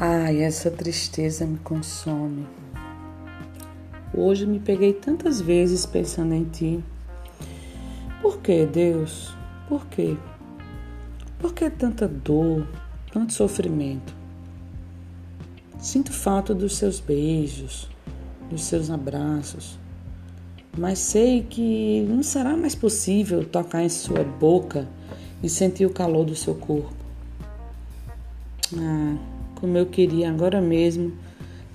Ai, essa tristeza me consome. Hoje me peguei tantas vezes pensando em ti. Por que, Deus? Por quê? Por que tanta dor, tanto sofrimento? Sinto falta dos seus beijos, dos seus abraços, mas sei que não será mais possível tocar em sua boca e sentir o calor do seu corpo. Ah, como eu queria agora mesmo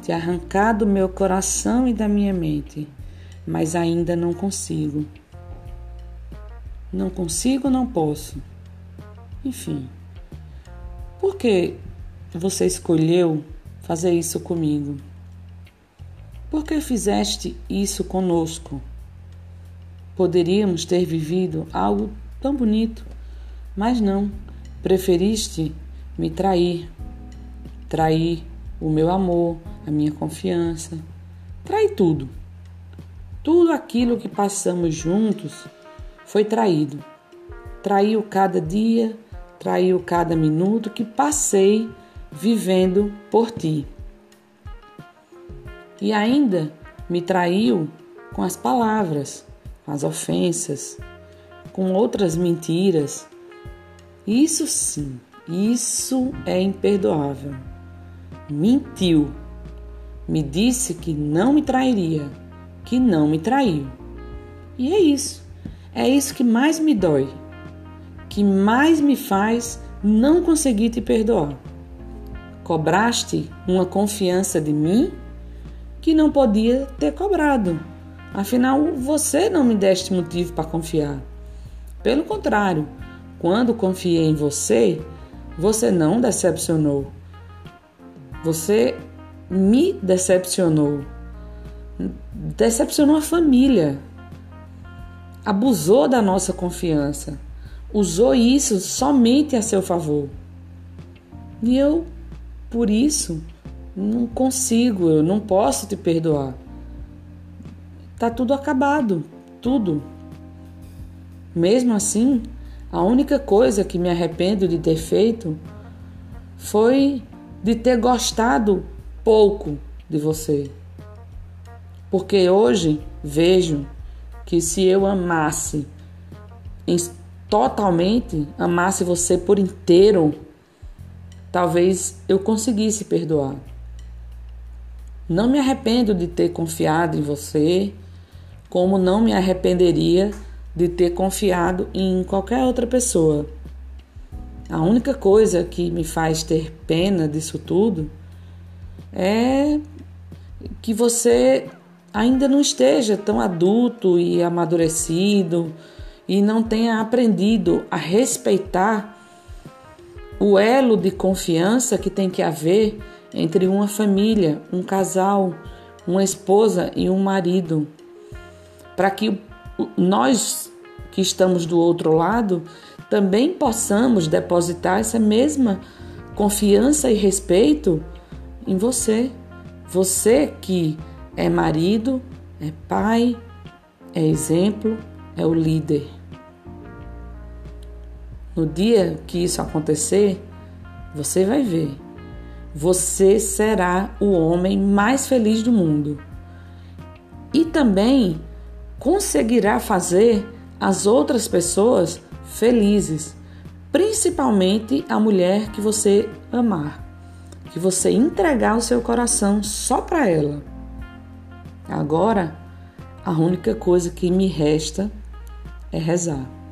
te arrancar do meu coração e da minha mente, mas ainda não consigo. Não consigo, não posso. Enfim, por que você escolheu fazer isso comigo? Por que fizeste isso conosco? Poderíamos ter vivido algo tão bonito, mas não, preferiste me trair trair o meu amor, a minha confiança, trair tudo. Tudo aquilo que passamos juntos foi traído. Traiu cada dia, traiu cada minuto que passei vivendo por ti. E ainda me traiu com as palavras, com as ofensas, com outras mentiras. Isso sim, isso é imperdoável mentiu. Me disse que não me trairia, que não me traiu. E é isso. É isso que mais me dói, que mais me faz não conseguir te perdoar. Cobraste uma confiança de mim que não podia ter cobrado. Afinal, você não me deste motivo para confiar. Pelo contrário, quando confiei em você, você não decepcionou. Você me decepcionou. Decepcionou a família. Abusou da nossa confiança. Usou isso somente a seu favor. E eu, por isso, não consigo, eu não posso te perdoar. Tá tudo acabado, tudo. Mesmo assim, a única coisa que me arrependo de ter feito foi de ter gostado pouco de você. Porque hoje vejo que se eu amasse totalmente, amasse você por inteiro, talvez eu conseguisse perdoar. Não me arrependo de ter confiado em você, como não me arrependeria de ter confiado em qualquer outra pessoa. A única coisa que me faz ter pena disso tudo é que você ainda não esteja tão adulto e amadurecido e não tenha aprendido a respeitar o elo de confiança que tem que haver entre uma família, um casal, uma esposa e um marido, para que nós que estamos do outro lado também possamos depositar essa mesma confiança e respeito em você. Você que é marido, é pai, é exemplo, é o líder. No dia que isso acontecer, você vai ver. Você será o homem mais feliz do mundo. E também conseguirá fazer as outras pessoas felizes, principalmente a mulher que você amar, que você entregar o seu coração só para ela. Agora, a única coisa que me resta é rezar.